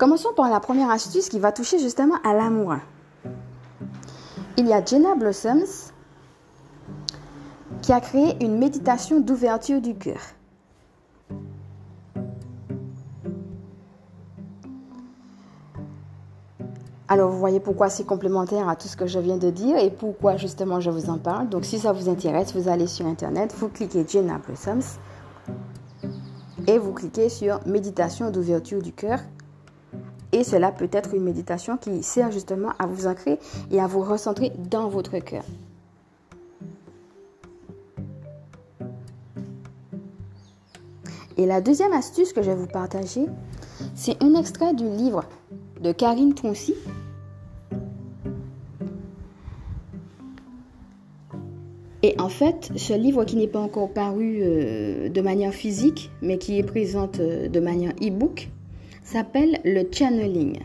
Commençons par la première astuce qui va toucher justement à l'amour. Il y a Jenna Blossoms qui a créé une méditation d'ouverture du cœur. Alors vous voyez pourquoi c'est complémentaire à tout ce que je viens de dire et pourquoi justement je vous en parle. Donc si ça vous intéresse, vous allez sur internet, vous cliquez Jenna Blossoms et vous cliquez sur méditation d'ouverture du cœur. Et cela peut être une méditation qui sert justement à vous ancrer et à vous recentrer dans votre cœur. Et la deuxième astuce que je vais vous partager, c'est un extrait du livre de Karine Troncy. Et en fait, ce livre qui n'est pas encore paru euh, de manière physique, mais qui est présente euh, de manière e-book, s'appelle le channeling.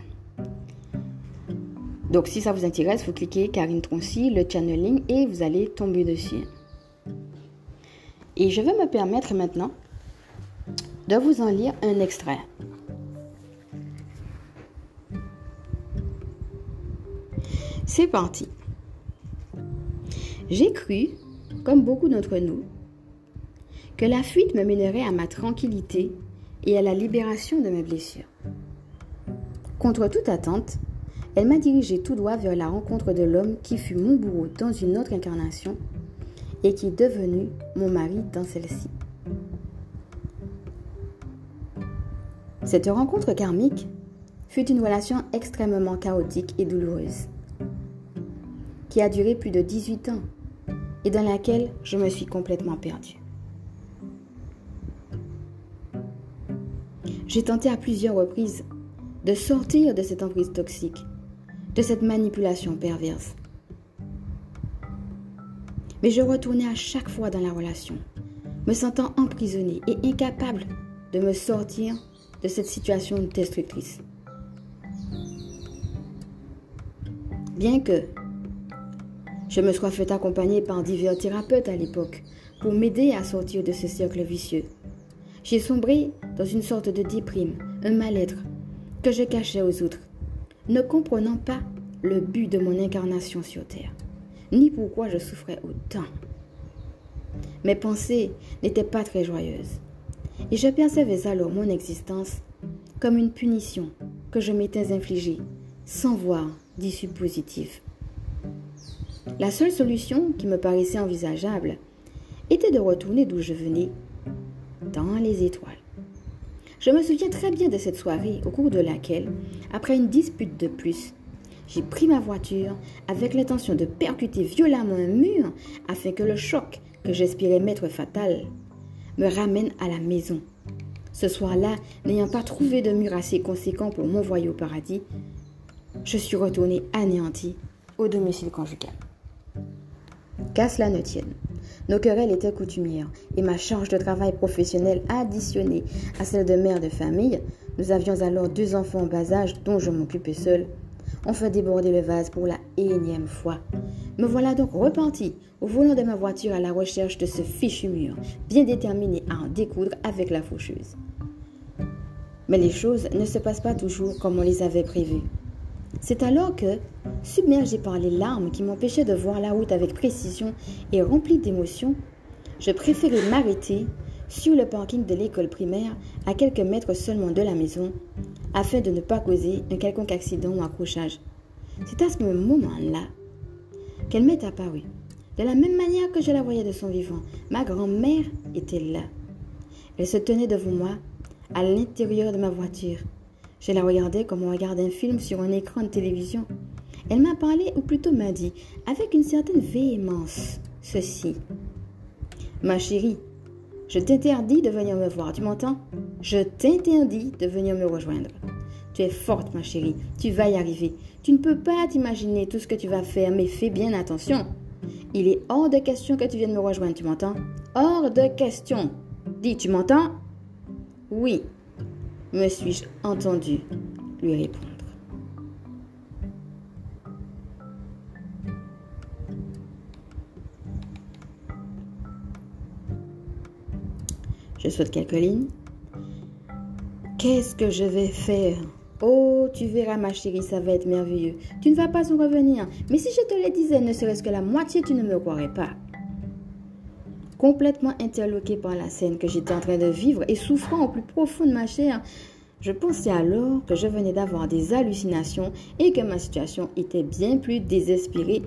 Donc si ça vous intéresse, vous cliquez Karine Troncy, le channeling, et vous allez tomber dessus. Et je vais me permettre maintenant de vous en lire un extrait. C'est parti. J'ai cru, comme beaucoup d'entre nous, que la fuite me mènerait à ma tranquillité et à la libération de mes blessures. Contre toute attente, elle m'a dirigé tout droit vers la rencontre de l'homme qui fut mon bourreau dans une autre incarnation et qui est devenu mon mari dans celle-ci. Cette rencontre karmique fut une relation extrêmement chaotique et douloureuse qui a duré plus de 18 ans et dans laquelle je me suis complètement perdue. J'ai tenté à plusieurs reprises de sortir de cette emprise toxique, de cette manipulation perverse. Mais je retournais à chaque fois dans la relation, me sentant emprisonnée et incapable de me sortir de cette situation destructrice. Bien que je me sois fait accompagner par divers thérapeutes à l'époque pour m'aider à sortir de ce cercle vicieux. J'ai sombré dans une sorte de déprime, un mal-être que je cachais aux autres, ne comprenant pas le but de mon incarnation sur Terre, ni pourquoi je souffrais autant. Mes pensées n'étaient pas très joyeuses, et je percevais alors mon existence comme une punition que je m'étais infligée, sans voir d'issue positive. La seule solution qui me paraissait envisageable était de retourner d'où je venais, dans les étoiles. Je me souviens très bien de cette soirée au cours de laquelle, après une dispute de plus, j'ai pris ma voiture avec l'intention de percuter violemment un mur afin que le choc que j'espérais mettre fatal me ramène à la maison. Ce soir-là, n'ayant pas trouvé de mur assez conséquent pour m'envoyer au paradis, je suis retournée anéantie au domicile conjugal. Qu'à cela ne tienne. Nos querelles étaient coutumières et ma charge de travail professionnel additionnée à celle de mère de famille, nous avions alors deux enfants en bas âge dont je m'occupais seule, ont fait déborder le vase pour la énième fois. Me voilà donc repenti au volant de ma voiture à la recherche de ce fichu mur, bien déterminé à en découdre avec la faucheuse. Mais les choses ne se passent pas toujours comme on les avait prévues. C'est alors que, submergé par les larmes qui m'empêchaient de voir la route avec précision et rempli d'émotions, je préférais m'arrêter sur le parking de l'école primaire à quelques mètres seulement de la maison afin de ne pas causer un quelconque accident ou accrochage. C'est à ce moment-là qu'elle m'est apparue. De la même manière que je la voyais de son vivant, ma grand-mère était là. Elle se tenait devant moi, à l'intérieur de ma voiture, je la regardais comme on regarde un film sur un écran de télévision. Elle m'a parlé, ou plutôt m'a dit, avec une certaine véhémence, ceci. Ma chérie, je t'interdis de venir me voir, tu m'entends? Je t'interdis de venir me rejoindre. Tu es forte, ma chérie, tu vas y arriver. Tu ne peux pas t'imaginer tout ce que tu vas faire, mais fais bien attention. Il est hors de question que tu viennes me rejoindre, tu m'entends? Hors de question. Dis, tu m'entends? Oui, me suis-je entendu lui répondre. Je saute quelques lignes. Qu'est-ce que je vais faire? Oh, tu verras ma chérie, ça va être merveilleux. Tu ne vas pas en revenir. Mais si je te le disais, ne serait-ce que la moitié, tu ne me croirais pas. Complètement interloqué par la scène que j'étais en train de vivre et souffrant au plus profond de ma chair, je pensais alors que je venais d'avoir des hallucinations et que ma situation était bien plus désespérée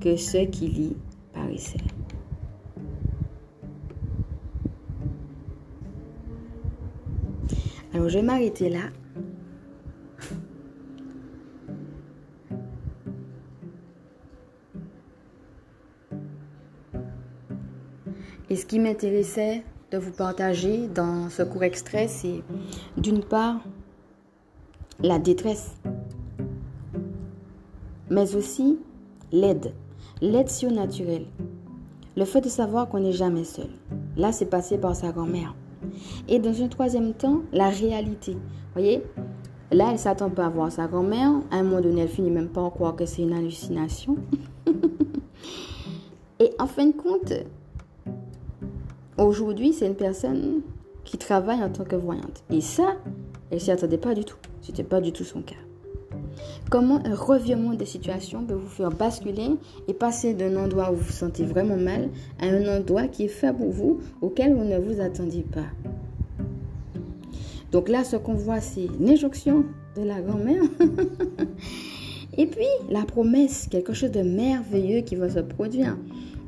que ce qu'il y paraissait. Alors je vais m'arrêter là. Et ce qui m'intéressait de vous partager dans ce court extrait, c'est d'une part la détresse, mais aussi l'aide, l'aide surnaturelle. Le fait de savoir qu'on n'est jamais seul. Là, c'est passé par sa grand-mère. Et dans un troisième temps, la réalité. voyez, là, elle s'attend pas à voir sa grand-mère. À un moment donné, elle finit même pas à croire que c'est une hallucination. Et en fin de compte, Aujourd'hui, c'est une personne qui travaille en tant que voyante. Et ça, elle s'y attendait pas du tout. Ce n'était pas du tout son cas. Comment un revirement des situations peut vous faire basculer et passer d'un endroit où vous vous sentez vraiment mal à un endroit qui est fait pour vous, auquel vous ne vous attendiez pas? Donc là, ce qu'on voit, c'est l'injonction de la grand-mère. et puis, la promesse, quelque chose de merveilleux qui va se produire.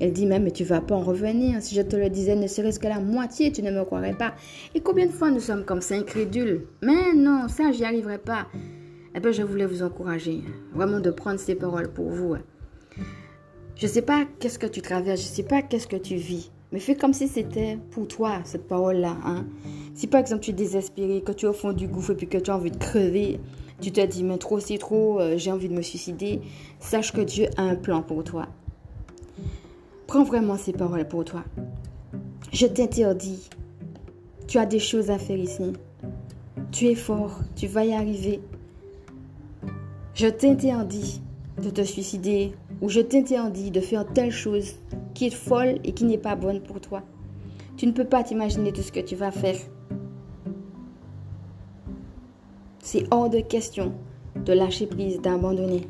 Elle dit même, mais tu vas pas en revenir. Si je te le disais, ne serait-ce que la moitié, tu ne me croirais pas. Et combien de fois nous sommes comme ça, incrédules? Mais non, ça, j'y arriverai pas. Eh bien, je voulais vous encourager, vraiment de prendre ces paroles pour vous. Je ne sais pas qu'est-ce que tu traverses, je ne sais pas qu'est-ce que tu vis. Mais fais comme si c'était pour toi, cette parole-là. Hein? Si par exemple tu es désespéré, que tu es au fond du gouffre et puis que tu as envie de crever, tu te dis, mais trop c'est trop, euh, j'ai envie de me suicider, sache que Dieu a un plan pour toi. Prends vraiment ces paroles pour toi. Je t'interdis. Tu as des choses à faire ici. Tu es fort. Tu vas y arriver. Je t'interdis de te suicider ou je t'interdis de faire telle chose qui est folle et qui n'est pas bonne pour toi. Tu ne peux pas t'imaginer tout ce que tu vas faire. C'est hors de question de lâcher prise, d'abandonner.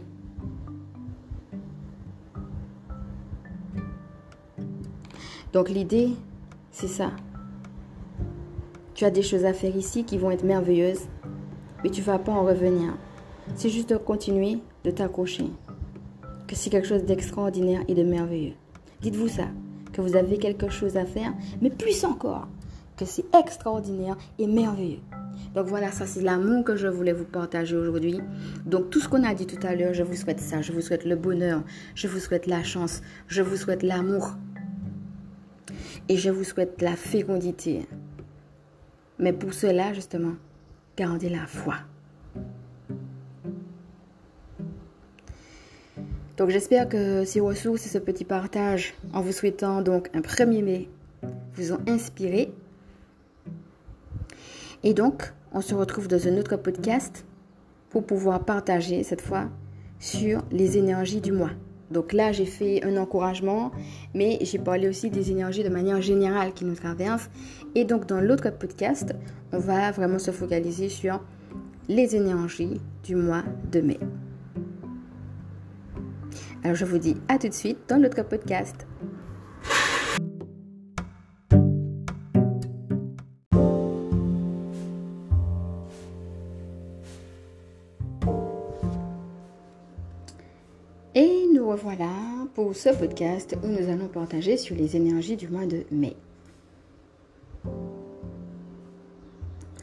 Donc l'idée, c'est ça. Tu as des choses à faire ici qui vont être merveilleuses, mais tu vas pas en revenir. C'est juste de continuer de t'accrocher. Que c'est quelque chose d'extraordinaire et de merveilleux. Dites-vous ça, que vous avez quelque chose à faire, mais plus encore, que c'est extraordinaire et merveilleux. Donc voilà, ça c'est l'amour que je voulais vous partager aujourd'hui. Donc tout ce qu'on a dit tout à l'heure, je vous souhaite ça. Je vous souhaite le bonheur, je vous souhaite la chance, je vous souhaite l'amour, et je vous souhaite la fécondité. Mais pour cela, justement, gardez la foi. Donc j'espère que ces ressources et ce petit partage, en vous souhaitant donc un premier mai, vous ont inspiré. Et donc, on se retrouve dans un autre podcast pour pouvoir partager cette fois sur les énergies du mois. Donc là, j'ai fait un encouragement, mais j'ai parlé aussi des énergies de manière générale qui nous traversent. Et donc dans l'autre podcast, on va vraiment se focaliser sur les énergies du mois de mai. Alors je vous dis à tout de suite dans l'autre podcast. Voilà pour ce podcast où nous allons partager sur les énergies du mois de mai.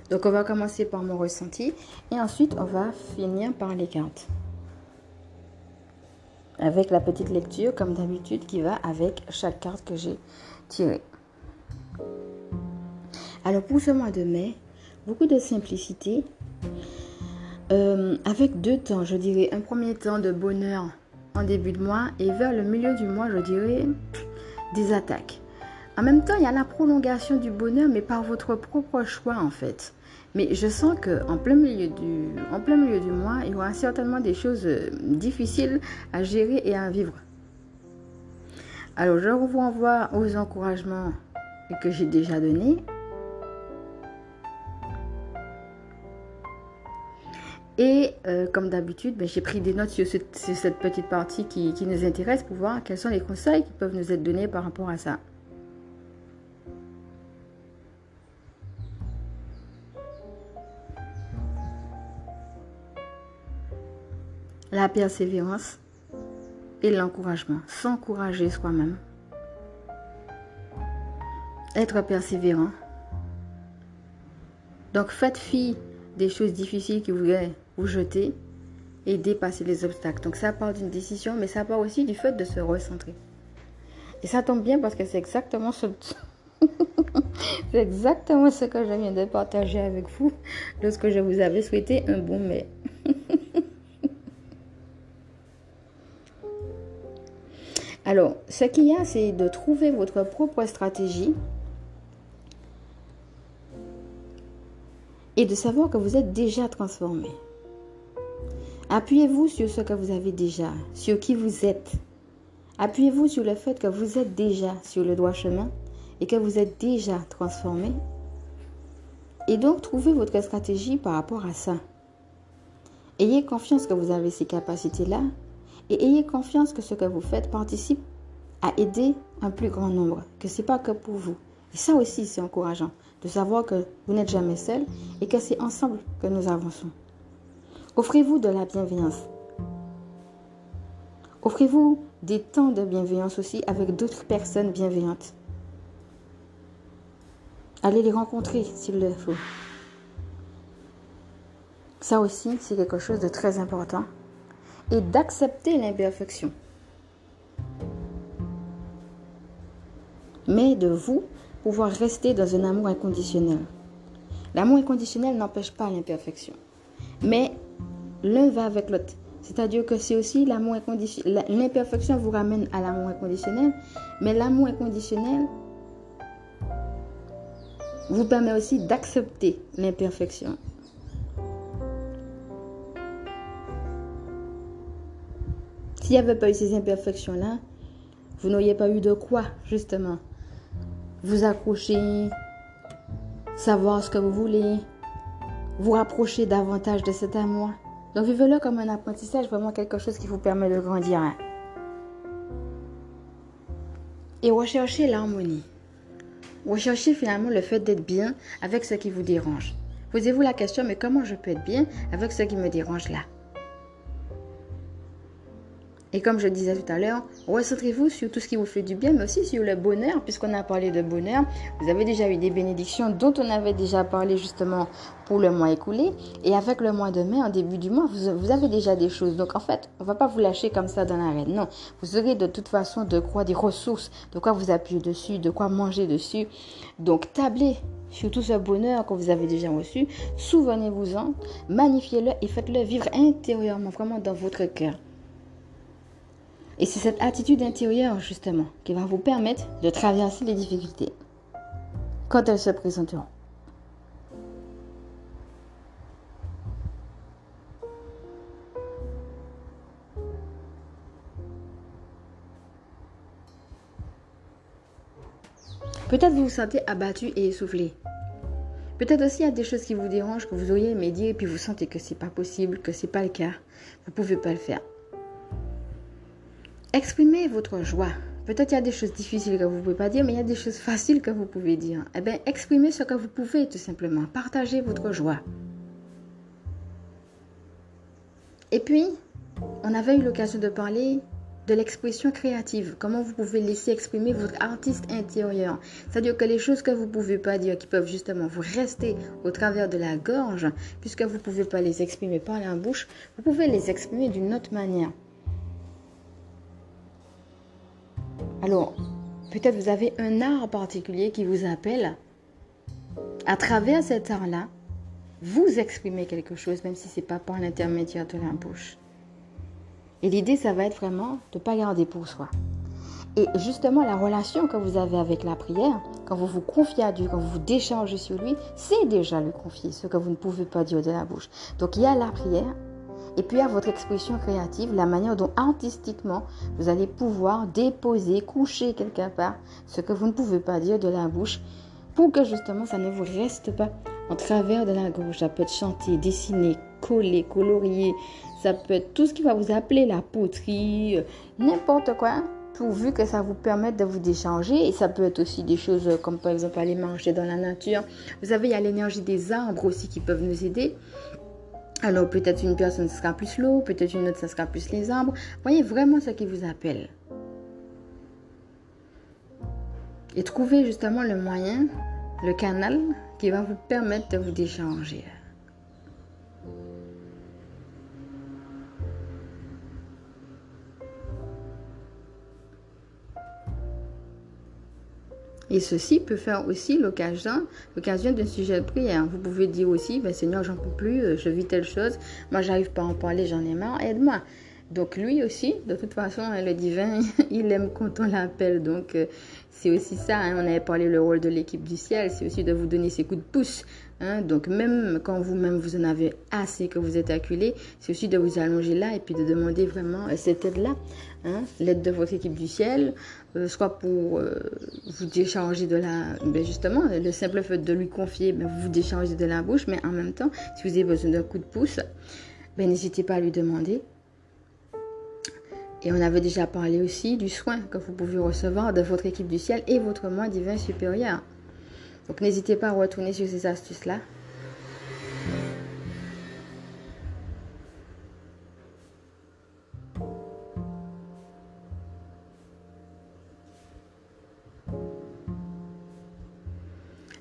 Donc on va commencer par mon ressenti et ensuite on va finir par les cartes. Avec la petite lecture comme d'habitude qui va avec chaque carte que j'ai tirée. Alors pour ce mois de mai, beaucoup de simplicité. Euh, avec deux temps, je dirais un premier temps de bonheur en début de mois et vers le milieu du mois, je dirais, des attaques. En même temps, il y a la prolongation du bonheur, mais par votre propre choix en fait. Mais je sens que en plein milieu du, en plein milieu du mois, il y aura certainement des choses euh, difficiles à gérer et à vivre. Alors, je vous renvoie aux encouragements que j'ai déjà donnés. Et euh, comme d'habitude, ben, j'ai pris des notes sur, cette petite partie qui, nous intéresse pour voir quels sont les conseils qui peuvent nous être donnés par rapport à ça. La persévérance et l'encouragement. S'encourager soi-même. Être persévérant. Donc faites fi des choses difficiles qui voudraient vous jeter et dépasser les obstacles. Donc ça part d'une décision, mais ça part aussi du fait de se recentrer. Et ça tombe bien parce que c'est exactement ce... exactement ce que je viens de partager avec vous lorsque je vous avais souhaité un bon mai. Alors, ce qu'il y a, c'est de trouver votre propre stratégie et de savoir que vous êtes déjà transformé. Appuyez-vous sur ce que vous avez déjà, sur qui vous êtes. Appuyez-vous sur le fait que vous êtes déjà sur le droit chemin et que vous êtes déjà transformé. Et donc, trouvez votre stratégie par rapport à ça. Ayez confiance que vous avez ces capacités-là et ayez confiance que ce que vous faites participe à aider un plus grand nombre, que ce n'est pas que pour vous. Et ça aussi, c'est encourageant de savoir que vous n'êtes jamais seul et que c'est ensemble que nous avançons. Offrez-vous de la bienveillance. Offrez-vous des temps de bienveillance aussi avec d'autres personnes bienveillantes. Allez les rencontrer s'il le faut. Ça aussi, c'est quelque chose de très important et d'accepter l'imperfection. Mais de vous pouvoir rester dans un amour inconditionnel. L'amour inconditionnel n'empêche pas l'imperfection. Mais l'un va avec l'autre. C'est-à-dire que c'est aussi l'amour inconditionnel. L'imperfection vous ramène à l'amour inconditionnel, mais l'amour inconditionnel vous permet aussi d'accepter l'imperfection. S'il n'y avait pas eu ces imperfections-là, vous n'auriez pas eu de quoi, justement, vous accrocher, savoir ce que vous voulez, vous rapprocher davantage de cet amour. Donc vivez-le comme un apprentissage, vraiment quelque chose qui vous permet de grandir. Et recherchez l'harmonie. Recherchez finalement le fait d'être bien avec ce qui vous dérange. Posez-vous la question, mais comment je peux être bien avec ce qui me dérange là? Et comme je disais tout à l'heure, recentrez-vous sur tout ce qui vous fait du bien, mais aussi sur le bonheur, puisqu'on a parlé de bonheur. Vous avez déjà eu des bénédictions dont on avait déjà parlé justement pour le mois écoulé. Et avec le mois de mai, en début du mois, vous, avez déjà des choses. Donc en fait, on ne va pas vous lâcher comme ça dans l'arène. Non, vous aurez de toute façon de quoi des ressources, de quoi vous appuyer dessus, de quoi manger dessus. Donc tablez sur tout ce bonheur que vous avez déjà reçu. Souvenez-vous-en, magnifiez-le et faites-le vivre intérieurement, vraiment dans votre cœur. Et c'est cette attitude intérieure, justement, qui va vous permettre de traverser les difficultés quand elles se présenteront. Peut-être vous vous sentez abattu et essoufflé. Peut-être aussi il y a des choses qui vous dérangent, que vous auriez aimé dire, et puis vous sentez que c'est pas possible, que c'est pas le cas. Vous pouvez pas le faire. Exprimez votre joie. Peut-être il y a des choses difficiles que vous ne pouvez pas dire, mais il y a des choses faciles que vous pouvez dire. Eh bien, exprimez ce que vous pouvez tout simplement. Partagez votre joie. Et puis, on avait eu l'occasion de parler de l'expression créative. Comment vous pouvez laisser exprimer votre artiste intérieur. C'est-à-dire que les choses que vous ne pouvez pas dire, qui peuvent justement vous rester au travers de la gorge, puisque vous ne pouvez pas les exprimer par la bouche, vous pouvez les exprimer d'une autre manière. Alors, peut-être vous avez un art particulier qui vous appelle. À travers cet art-là, vous exprimez quelque chose, même si ce n'est pas par l'intermédiaire de la bouche. Et l'idée, ça va être vraiment de ne pas garder pour soi. Et justement, la relation que vous avez avec la prière, quand vous vous confiez à Dieu, quand vous vous déchargez sur lui, c'est déjà le confier, ce que vous ne pouvez pas dire de la bouche. Donc il y a la prière, et puis à votre expression créative, la manière dont artistiquement vous allez pouvoir déposer, coucher quelque part ce que vous ne pouvez pas dire de la bouche pour que justement ça ne vous reste pas en travers de la gorge. Ça peut être chanter, dessiner, coller, colorier. Ça peut être tout ce qui va vous appeler la poterie, euh, n'importe quoi, pourvu que ça vous permette de vous décharger. Et ça peut être aussi des choses comme par exemple aller manger dans la nature. Vous savez, il y a l'énergie des arbres aussi qui peuvent nous aider. Alors peut-être une personne, ce sera plus l'eau, peut-être une autre, ce sera plus les arbres. Voyez vraiment ce qui vous appelle. Et trouvez justement le moyen, le canal qui va vous permettre de vous décharger. Et ceci peut faire aussi l'occasion, l'occasion d'un sujet de prière. Vous pouvez dire aussi, ben, Seigneur, j'en peux plus, euh, je vis telle chose, moi j'arrive pas à en parler, j'en ai marre, aide-moi. Donc lui aussi, de toute façon, hein, le divin, il aime quand on l'appelle. Donc euh, c'est aussi ça, hein. on avait parlé le rôle de l'équipe du ciel, c'est aussi de vous donner ses coups de pouce. Hein. Donc même quand vous-même vous en avez assez, que vous êtes acculé, c'est aussi de vous allonger là et puis de demander vraiment euh, cette aide-là, l'aide de votre équipe du ciel, soit pour vous décharger de la... Ben justement, le simple fait de lui confier, ben vous vous déchargez de la bouche, mais en même temps, si vous avez besoin d'un coup de pouce, ben, n'hésitez pas à lui demander. Et on avait déjà parlé aussi du soin que vous pouvez recevoir de votre équipe du ciel et votre moi divin supérieur. Donc n'hésitez pas à retourner sur ces astuces-là.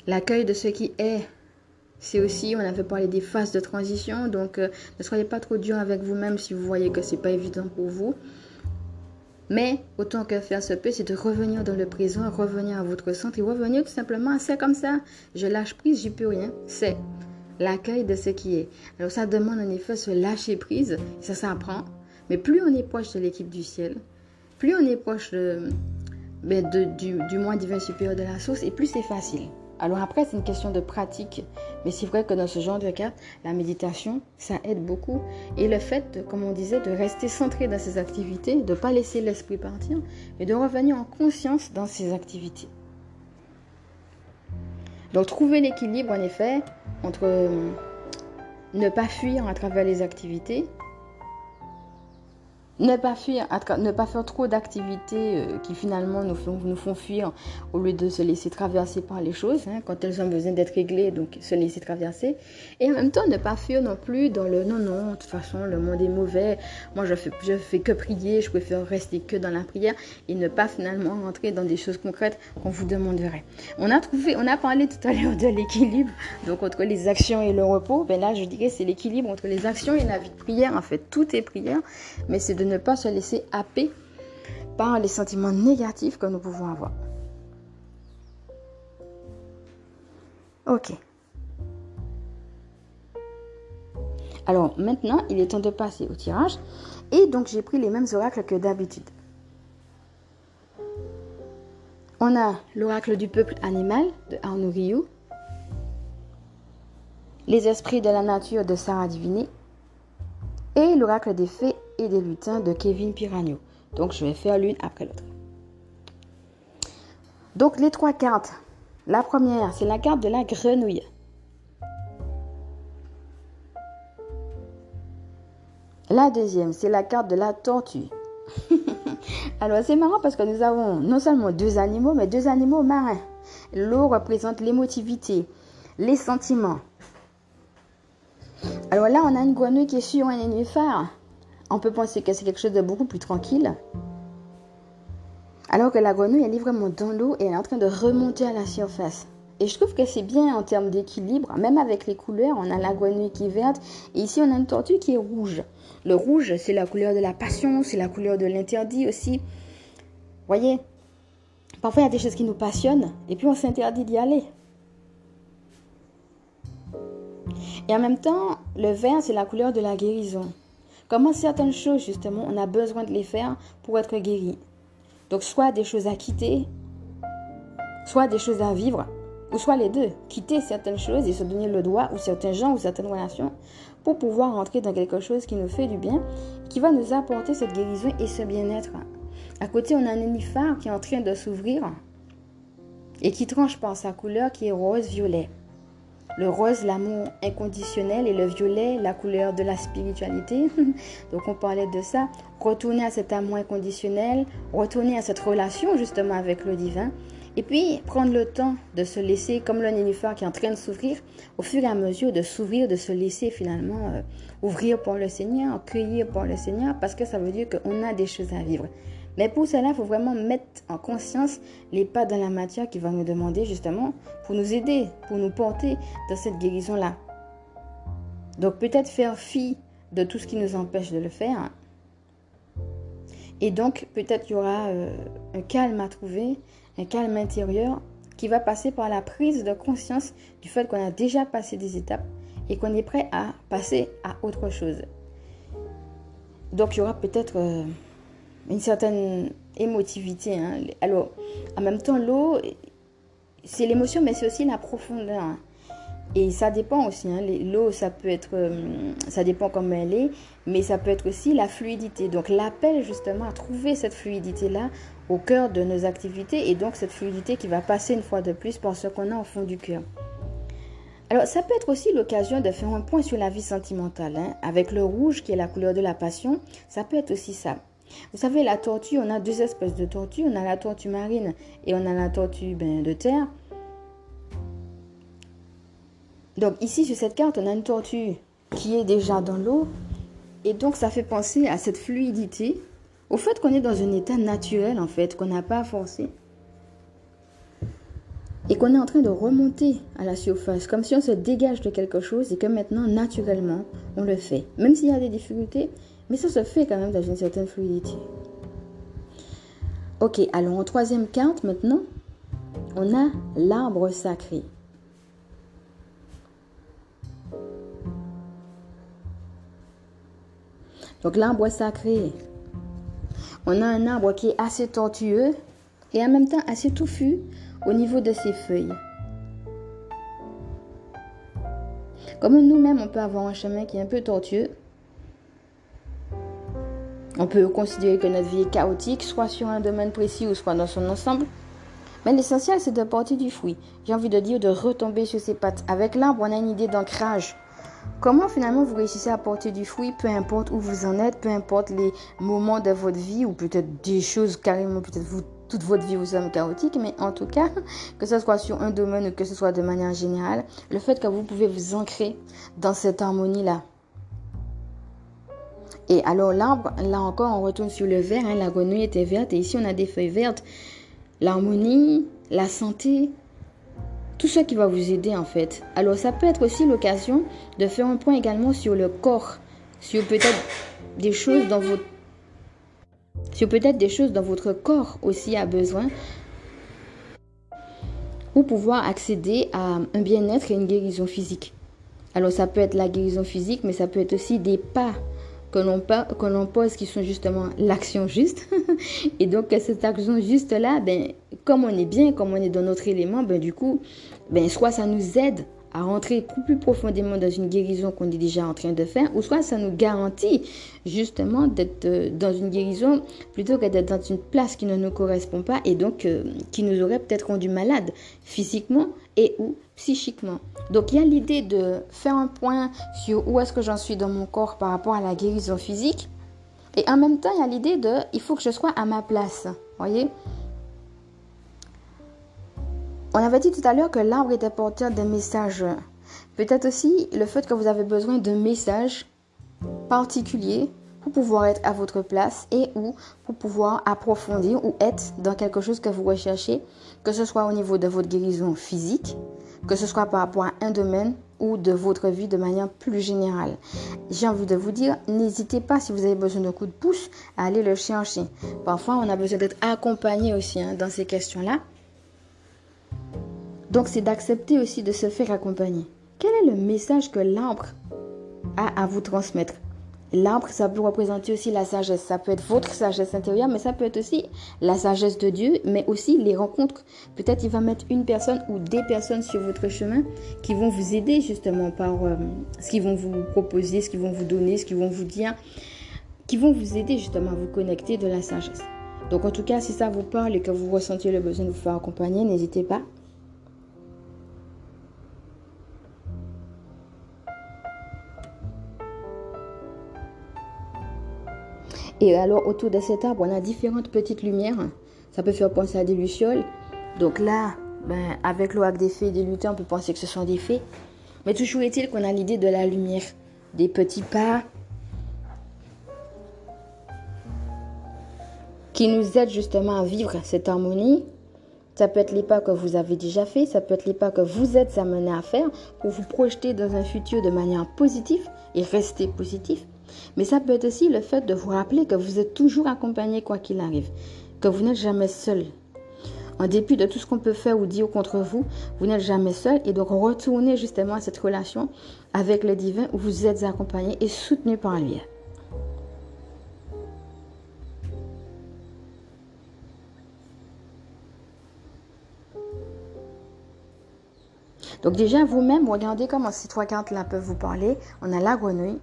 L'accueil de ce qui est, c'est aussi, on avait parlé des phases de transition, donc euh, ne soyez pas trop dur avec vous-même si vous voyez que c'est pas évident pour vous. Mais autant que faire se peut, c'est de revenir dans le présent, revenir à votre centre et revenir tout simplement, c'est comme ça. Je lâche prise, j'y peux rien. C'est l'accueil de ce qui est. Alors ça demande en effet ce lâcher prise, ça s'apprend. Mais plus on est proche de l'équipe du ciel, plus on est proche ben, du, du divin supérieur de la source, et plus c'est facile. Alors après, c'est une question de pratique. Mais c'est vrai que dans ce genre de cas, la méditation, ça aide beaucoup. Et le fait, comme on disait, de rester centré dans ses activités, de ne pas laisser l'esprit partir, et de revenir en conscience dans ses activités. Donc trouver l'équilibre, en effet, entre euh, ne pas fuir à travers les activités ne pas fuir, ne pas faire trop d'activités euh, qui finalement nous font, nous font fuir au lieu de se laisser traverser par les choses, hein, quand elles ont besoin d'être réglées, donc se laisser traverser. Et en même temps, ne pas fuir non plus dans le non, non, de toute façon, le monde est mauvais, moi je fais, je fais que prier, je préfère rester que dans la prière et ne pas finalement rentrer dans des choses concrètes qu'on vous demanderait. On a trouvé, on a parlé tout à l'heure de l'équilibre, donc entre les actions et le repos, ben là je dirais c'est l'équilibre entre les actions et la vie de prière, en fait, tout est prière, mais c'est de ne pas se laisser happer par les sentiments négatifs que nous pouvons avoir. Ok. Alors maintenant, il est temps de passer au tirage. Et donc j'ai pris les mêmes oracles que d'habitude. On a l'oracle du peuple animal de Arnaud Rioux, les esprits de la nature de Sarah Diviné et l'oracle des fées et des lutins de Kevin Piragno. Donc je vais faire l'une après l'autre. Donc les trois cartes. La première, c'est la carte de la grenouille. La deuxième, c'est la carte de la tortue. Alors c'est marrant parce que nous avons non seulement deux animaux, mais deux animaux marins. L'eau représente l'émotivité, les sentiments. Alors là, on a une grenouille qui est sur un nénuphar on peut penser que c'est quelque chose de beaucoup plus tranquille. Alors que la grenouille, elle est vraiment dans l'eau et elle est en train de remonter à la surface. Et je trouve que c'est bien en termes d'équilibre, même avec les couleurs. On a la grenouille qui est verte et ici on a une tortue qui est rouge. Le rouge, c'est la couleur de la passion, c'est la couleur de l'interdit aussi. Voyez, parfois il y a des choses qui nous passionnent et puis on s'interdit d'y aller. Et en même temps, le vert, c'est la couleur de la guérison. Comment certaines choses, justement, on a besoin de les faire pour être guéri. Donc, soit des choses à quitter, soit des choses à vivre, ou soit les deux. Quitter certaines choses et se donner le droit, ou certains gens, ou certaines relations, pour pouvoir rentrer dans quelque chose qui nous fait du bien, qui va nous apporter cette guérison et ce bien-être. À côté, on a un nénuphar qui est en train de s'ouvrir et qui tranche par sa couleur qui est rose-violet. Le rose, l'amour inconditionnel et le violet, la couleur de la spiritualité. Donc on parlait de ça. Retourner à cet amour inconditionnel, retourner à cette relation justement avec le divin. Et puis prendre le temps de se laisser, comme le nénuphar qui est en train de s'ouvrir, au fur et à mesure de s'ouvrir, de se laisser finalement euh, ouvrir pour le Seigneur, cueillir pour le Seigneur, parce que ça veut dire qu'on a des choses à vivre. Mais pour cela, il faut vraiment mettre en conscience les pas dans la matière qui va nous demander justement pour nous aider, pour nous porter dans cette guérison-là. Donc peut-être faire fi de tout ce qui nous empêche de le faire. Et donc peut-être il y aura euh, un calme à trouver, un calme intérieur qui va passer par la prise de conscience du fait qu'on a déjà passé des étapes et qu'on est prêt à passer à autre chose. Donc il y aura peut-être... Euh, une certaine émotivité. Hein. Alors, en même temps, l'eau, c'est l'émotion, mais c'est aussi la profondeur. Hein. Et ça dépend aussi. Hein. L'eau, ça peut être, euh, ça dépend comment elle est, mais ça peut être aussi la fluidité. Donc, l'appel justement à trouver cette fluidité-là au cœur de nos activités et donc cette fluidité qui va passer une fois de plus par ce qu'on a au fond du cœur. Alors, ça peut être aussi l'occasion de faire un point sur la vie sentimentale. Avec le rouge qui est la couleur de la passion, ça peut être aussi ça. Vous savez, la tortue, on a deux espèces de tortues. On a la tortue marine et on a la tortue ben, de terre. Donc ici, sur cette carte, on a une tortue qui est déjà dans l'eau. Et donc, ça fait penser à cette fluidité, au fait qu'on est dans un état naturel, en fait, qu'on n'a pas forcé. Et qu'on est en train de remonter à la surface, comme si on se dégage de quelque chose et que maintenant, naturellement, on le fait. Même s'il y a des difficultés, mais ça se fait quand même dans une certaine fluidité. Ok, alors en troisième carte maintenant, on a l'arbre sacré. Donc l'arbre sacré, on a un arbre qui est assez tortueux et en même temps assez touffu au niveau de ses feuilles. Comme nous-mêmes, on peut avoir un chemin qui est un peu tortueux, on peut considérer que notre vie est chaotique, soit sur un domaine précis ou soit dans son ensemble. Mais l'essentiel, c'est de porter du fruit. J'ai envie de dire de retomber sur ses pattes. Avec l'arbre, on a une idée d'ancrage. Comment finalement vous réussissez à porter du fruit, peu importe où vous en êtes, peu importe les moments de votre vie, ou peut-être des choses carrément, peut-être toute votre vie vous sommes chaotique, mais en tout cas, que ce soit sur un domaine ou que ce soit de manière générale, le fait que vous pouvez vous ancrer dans cette harmonie-là, et alors l'arbre, là encore, on retourne sur le vert. Hein, la grenouille était verte et ici on a des feuilles vertes. L'harmonie, la santé, tout ce qui va vous aider en fait. Alors ça peut être aussi l'occasion de faire un point également sur le corps, sur peut-être des choses dans votre sur peut-être des choses dont votre corps aussi a besoin pour pouvoir accéder à un bien-être et une guérison physique. Alors ça peut être la guérison physique, mais ça peut être aussi des pas que l'on pose qui sont justement l'action juste. et donc cette action juste là, ben, comme on est bien, comme on est dans notre élément, ben, du coup, ben, soit ça nous aide à rentrer plus profondément dans une guérison qu'on est déjà en train de faire, ou soit ça nous garantit justement d'être euh, dans une guérison plutôt que d'être dans une place qui ne nous correspond pas et donc euh, qui nous aurait peut-être rendu malade physiquement et ou psychiquement. Donc il y a l'idée de faire un point sur où est-ce que j'en suis dans mon corps par rapport à la guérison physique. Et en même temps, il y a l'idée de il faut que je sois à ma place. Voyez? On avait dit tout à l'heure que l'arbre était porteur d'un message. Peut-être aussi le fait que vous avez besoin d'un message particulier pour pouvoir être à votre place et ou pour pouvoir approfondir ou être dans quelque chose que vous recherchez, que ce soit au niveau de votre guérison physique, que ce soit par rapport à un domaine ou de votre vie de manière plus générale. J'ai envie de vous dire, n'hésitez pas si vous avez besoin d'un coup de pouce à aller le chercher. Parfois, on a besoin d'être accompagné aussi hein, dans ces questions-là. Donc, c'est d'accepter aussi de se faire accompagner. Quel est le message que l'arbre a à vous transmettre? L'arbre, ça peut représenter aussi la sagesse. Ça peut être votre sagesse intérieure, mais ça peut être aussi la sagesse de Dieu, mais aussi les rencontres. Peut-être il va mettre une personne ou des personnes sur votre chemin qui vont vous aider justement par euh, ce qu'ils vont vous proposer, ce qu'ils vont vous donner, ce qu'ils vont vous dire, qui vont vous aider justement à vous connecter de la sagesse. Donc en tout cas, si ça vous parle et que vous ressentez le besoin de vous faire accompagner, n'hésitez pas. Et alors, autour de cet arbre, on a différentes petites lumières. Ça peut faire penser à des lucioles. Donc là, ben, avec l'oac des fées et des lutins, on peut penser que ce sont des fées. Mais toujours est-il qu'on a l'idée de la lumière, des petits pas qui nous aident justement à vivre cette harmonie. Ça peut être les pas que vous avez déjà fait, ça peut être les pas que vous êtes amenés à faire pour vous projeter dans un futur de manière positive et rester positif. Mais ça peut être aussi le fait de vous rappeler que vous êtes toujours accompagné quoi qu'il arrive, que vous n'êtes jamais seul. En dépit de tout ce qu'on peut faire ou dire contre vous, vous n'êtes jamais seul et donc retournez justement à cette relation avec le divin où vous êtes accompagné et soutenu par lui. Donc déjà, vous-même, regardez comment ces trois cartes-là peuvent vous parler. On a la grenouille,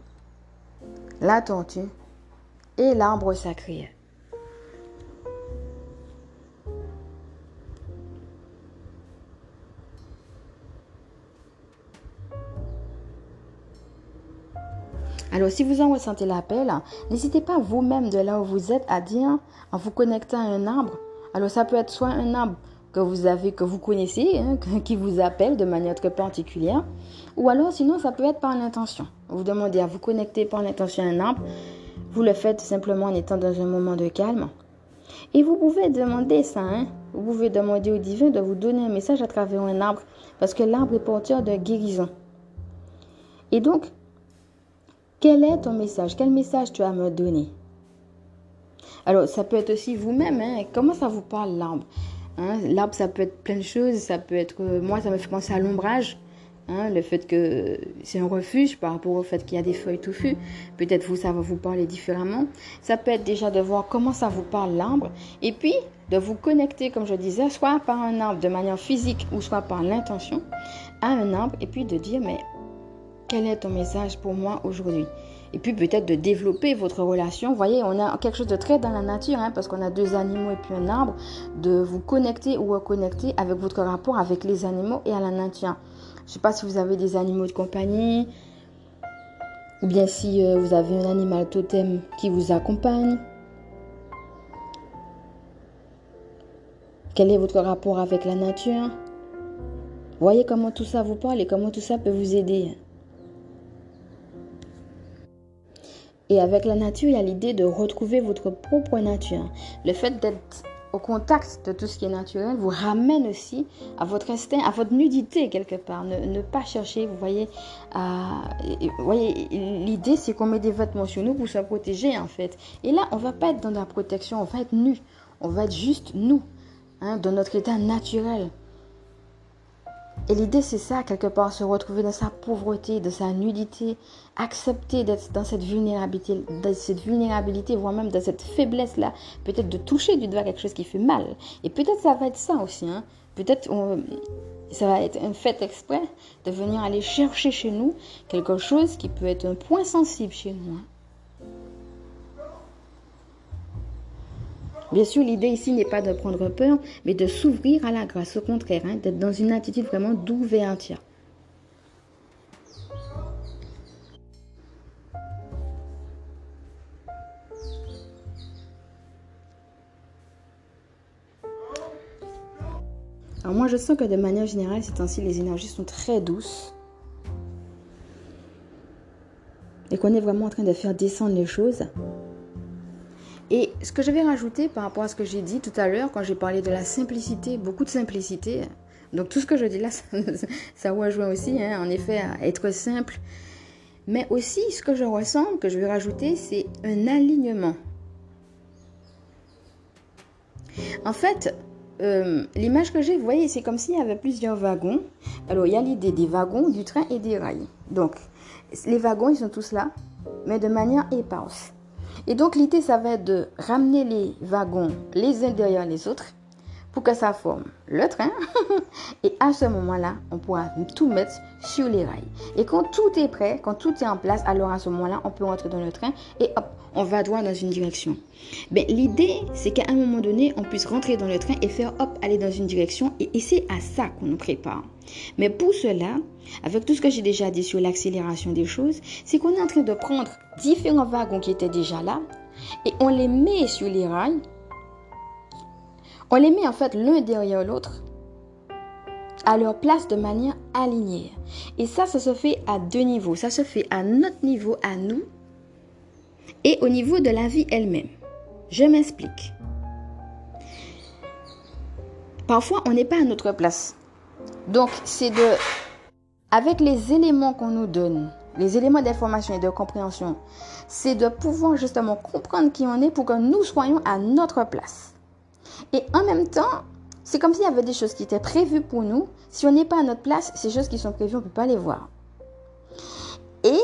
la tortue et l'arbre sacré. Alors, si vous en ressentez l'appel, n'hésitez pas vous-même de là où vous êtes à dire, en vous connectant à un arbre. Alors, ça peut être soit un arbre que vous avez, que vous connaissez, hein, qui vous appelle de manière très particulière, ou alors sinon, ça peut être par l'intention. Vous demandez à vous connecter par l'intention à un arbre. Vous le faites simplement en étant dans un moment de calme. Et vous pouvez demander ça, hein. vous pouvez demander au divin de vous donner un message à travers un arbre, parce que l'arbre est porteur de guérison. Et donc, quel est ton message? Quel message tu as à me donner? Alors, ça peut être aussi vous-même. Hein? Comment ça vous parle, l'arbre? Hein? L'arbre, ça peut être plein de choses. Ça peut être. Euh, moi, ça me fait penser à l'ombrage. Hein? le fait que c'est un refuge par rapport au fait qu'il y a des feuilles touffues. Peut-être vous, ça va vous parler différemment. Ça peut être déjà de voir comment ça vous parle l'arbre. Et puis, de vous connecter, comme je disais, soit par un arbre de manière physique ou soit par l'intention à un arbre. Et puis de dire, mais quel est ton message pour moi aujourd'hui? Et puis peut-être de développer votre relation. Vous voyez, on a quelque chose de très dans la nature, hein, parce qu'on a deux animaux et puis un arbre, de vous connecter ou reconnecter avec votre rapport avec les animaux et à la nature. Je ne sais pas si vous avez des animaux de compagnie, ou bien si euh, vous avez un animal totem qui vous accompagne. Quel est votre rapport avec la nature? Voyez comment tout ça vous parle et comment tout ça peut vous aider. Et avec la nature, il y a l'idée de retrouver votre propre nature. Le fait d'être au contact de tout ce qui est naturel vous ramène aussi à votre instinct, à votre nudité quelque part. Ne, pas chercher, vous voyez, à, vous voyez l'idée c'est qu'on met des vêtements sur nous pour se protéger en fait. Et là, on va pas être dans la protection, on va être nu. On va être juste nous, hein, dans notre état naturel. Et l'idée, c'est ça, quelque part, se retrouver dans sa pauvreté, de sa nudité, accepter d'être dans cette vulnérabilité, dans cette vulnérabilité, voire même dans cette faiblesse-là, peut-être de toucher du doigt quelque chose qui fait mal. Et peut-être ça va être ça aussi, hein. Peut-être ça va être un fait exprès de venir aller chercher chez nous quelque chose qui peut être un point sensible chez nous. Hein. Bien sûr, l'idée ici n'est pas de prendre peur, mais de s'ouvrir à la grâce, au contraire, hein, d'être dans une attitude vraiment d'ouverture. Alors moi je sens que de manière générale, c'est ainsi les énergies sont très douces. Et qu'on est vraiment en train de faire descendre les choses. Et ce que je vais rajouter par rapport à ce que j'ai dit tout à l'heure quand j'ai parlé de la simplicité, beaucoup de simplicité. Donc tout ce que je dis là, ça, rejoint aussi, hein, en effet, à être simple. Mais aussi, ce que je ressens, que je vais rajouter, c'est un alignement. En fait, euh, l'image que j'ai, vous voyez, c'est comme s'il y avait plusieurs wagons. Alors, il y a l'idée des wagons, du train et des rails. Donc, les wagons, ils sont tous là, mais de manière éparse. Et donc l'idée, ça va être de ramener les wagons les uns derrière les autres pour que ça forme le train. et à ce moment-là, on pourra tout mettre sur les rails. Et quand tout est prêt, quand tout est en place, alors à ce moment-là, on peut rentrer dans le train et hop, on va droit dans une direction. Ben, l'idée, c'est qu'à un moment donné, on puisse rentrer dans le train et faire hop, aller dans une direction. Et, et c'est à ça qu'on nous prépare. Mais pour cela, avec tout ce que j'ai déjà dit sur l'accélération des choses, c'est qu'on est en train de prendre différents wagons qui étaient déjà là, et on les met sur les rails. On les met en fait l'un derrière l'autre à leur place de manière alignée. Et ça, ça se fait à deux niveaux. Ça se fait à notre niveau, à nous, et au niveau de la vie elle-même. Je m'explique. Parfois, on n'est pas à notre place. Donc, c'est de, avec les éléments qu'on nous donne, les éléments d'information et de compréhension, c'est de pouvoir justement comprendre qui on est pour que nous soyons à notre place. Et en même temps, c'est comme s'il y avait des choses qui étaient prévues pour nous. Si on n'est pas à notre place, ces choses qui sont prévues, on ne peut pas les voir. Et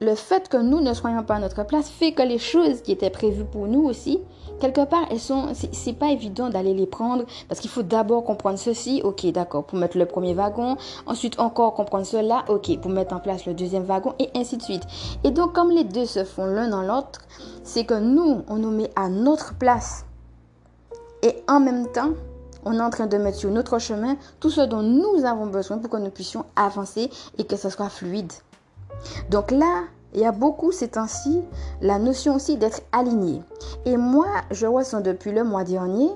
le fait que nous ne soyons pas à notre place fait que les choses qui étaient prévues pour nous aussi, quelque part, elles sont, c'est pas évident d'aller les prendre parce qu'il faut d'abord comprendre ceci, ok, d'accord, pour mettre le premier wagon, ensuite encore comprendre cela, ok, pour mettre en place le deuxième wagon et ainsi de suite. Et donc, comme les deux se font l'un dans l'autre, c'est que nous, on nous met à notre place et en même temps, on est en train de mettre sur notre chemin tout ce dont nous avons besoin pour que nous puissions avancer et que ce soit fluide. Donc là, il y a beaucoup ces temps-ci la notion aussi d'être aligné. Et moi, je ressens depuis le mois dernier,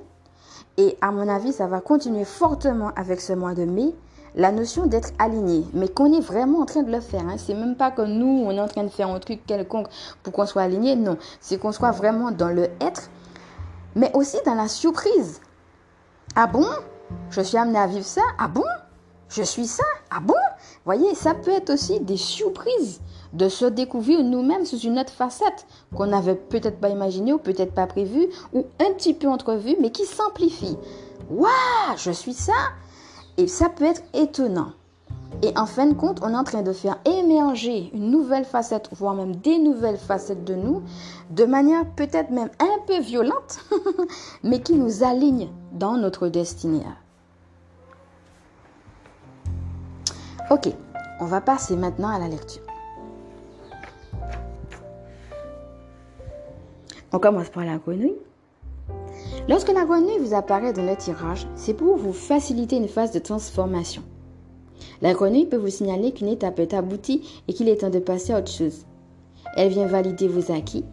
et à mon avis, ça va continuer fortement avec ce mois de mai, la notion d'être aligné, mais qu'on est vraiment en train de le faire. Hein. C'est même pas que nous, on est en train de faire un truc quelconque pour qu'on soit aligné, non. C'est qu'on soit vraiment dans le être, mais aussi dans la surprise. Ah bon? Je suis amené à vivre ça? Ah bon? Je suis ça? Ah bon? Voyez, ça peut être aussi des surprises de se découvrir nous-mêmes sous une autre facette qu'on n'avait peut-être pas imaginé ou peut-être pas prévu ou un petit peu entrevu mais qui s'amplifie. Waouh, je suis ça? Et ça peut être étonnant. Et en fin de compte, on est en train de faire émerger une nouvelle facette, voire même des nouvelles facettes de nous, de manière peut-être même un peu violente, mais qui nous aligne dans notre destinée. Ok, on va passer maintenant à la lecture. On commence par la grenouille. Lorsque la grenouille vous apparaît dans le tirage, c'est pour vous faciliter une phase de transformation. La grenouille peut vous signaler qu'une étape est aboutie et qu'il est temps de passer à autre chose. Elle vient valider vos acquis,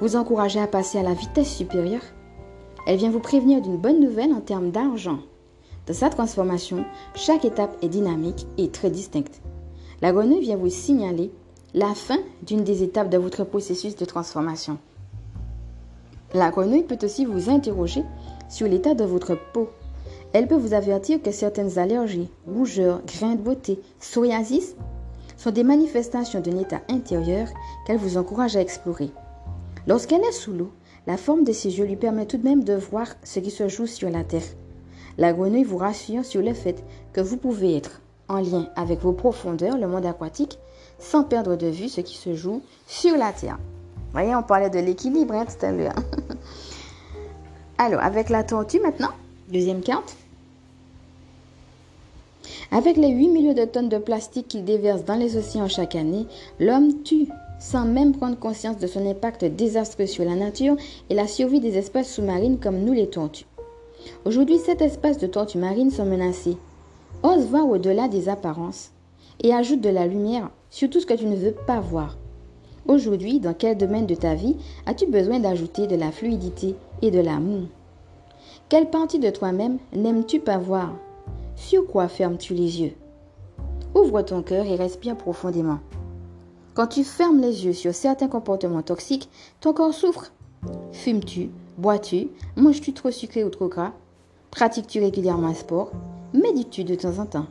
vous encourager à passer à la vitesse supérieure. Elle vient vous prévenir d'une bonne nouvelle en termes d'argent. Dans sa transformation, chaque étape est dynamique et très distincte. La grenouille vient vous signaler la fin d'une des étapes de votre processus de transformation. La grenouille peut aussi vous interroger sur l'état de votre peau. Elle peut vous avertir que certaines allergies, rougeurs, grains de beauté, psoriasis sont des manifestations d'un état intérieur qu'elle vous encourage à explorer. Lorsqu'elle est sous l'eau, la forme de ses yeux lui permet tout de même de voir ce qui se joue sur la terre. La grenouille vous rassure sur le fait que vous pouvez être en lien avec vos profondeurs, le monde aquatique, sans perdre de vue ce qui se joue sur la terre voyez, on parlait de l'équilibre hein, tout à l'heure. Alors, avec la tortue maintenant, deuxième carte. Avec les 8 millions de tonnes de plastique qu'il déverse dans les océans chaque année, l'homme tue sans même prendre conscience de son impact désastreux sur la nature et la survie des espèces sous-marines comme nous les tortues. Aujourd'hui, cette espèce de tortues marines sont menacées. Ose voir au-delà des apparences et ajoute de la lumière sur tout ce que tu ne veux pas voir. Aujourd'hui, dans quel domaine de ta vie as-tu besoin d'ajouter de la fluidité et de l'amour? Quelle partie de toi-même n'aimes-tu pas voir? Sur quoi fermes-tu les yeux? Ouvre ton cœur et respire profondément. Quand tu fermes les yeux sur certains comportements toxiques, ton corps souffre. Fumes-tu? Bois-tu? Manges-tu trop sucré ou trop gras? Pratiques-tu régulièrement un sport? Médites-tu de temps en temps?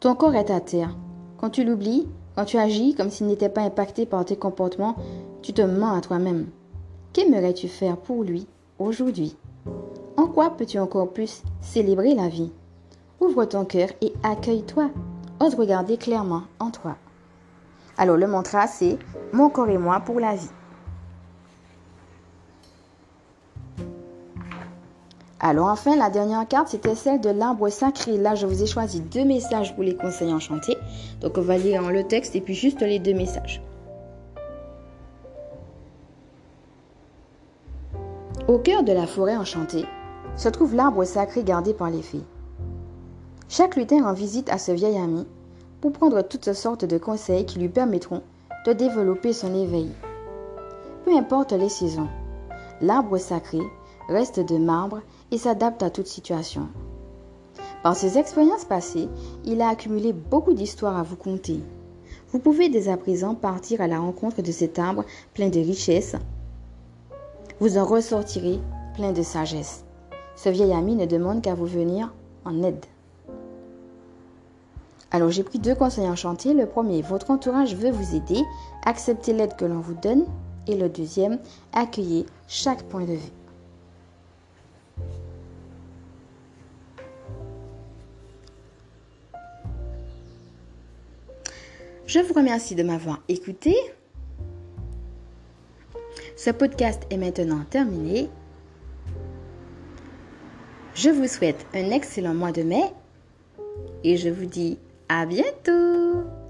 Ton corps est à terre. Quand tu l'oublies, quand tu agis comme s'il n'était pas impacté par tes comportements, tu te mens à toi-même. Qu'aimerais-tu faire pour lui aujourd'hui? En quoi peux-tu encore plus célébrer la vie? Ouvre ton cœur et accueille-toi. Ose regarder clairement en toi. Alors le mantra c'est Mon corps et moi pour la vie. Alors enfin, la dernière carte, c'était celle de l'arbre sacré. Là, je vous ai choisi deux messages pour les conseils enchantés. Donc, on va lire le texte et puis juste les deux messages. Au cœur de la forêt enchantée se trouve l'arbre sacré gardé par les fées. Chaque lutin rend visite à ce vieil ami pour prendre toutes sortes de conseils qui lui permettront de développer son éveil. peu importe les saisons. L'arbre sacré reste de marbre et s'adapte à toute situation. Par ses expériences passées, il a accumulé beaucoup d'histoires à vous conter. Vous pouvez dès à présent partir à la rencontre de cet arbre plein de richesses. Vous en ressortirez plein de sagesse. Ce vieil ami ne demande qu'à vous venir en aide. Alors j'ai pris deux conseils enchantés. Le premier, votre entourage veut vous aider. Acceptez l'aide que l'on vous donne. Et le deuxième, accueillez chaque point de vue. Je vous remercie de m'avoir écouté. Ce podcast est maintenant terminé. Je vous souhaite un excellent mois de mai et je vous dis à bientôt.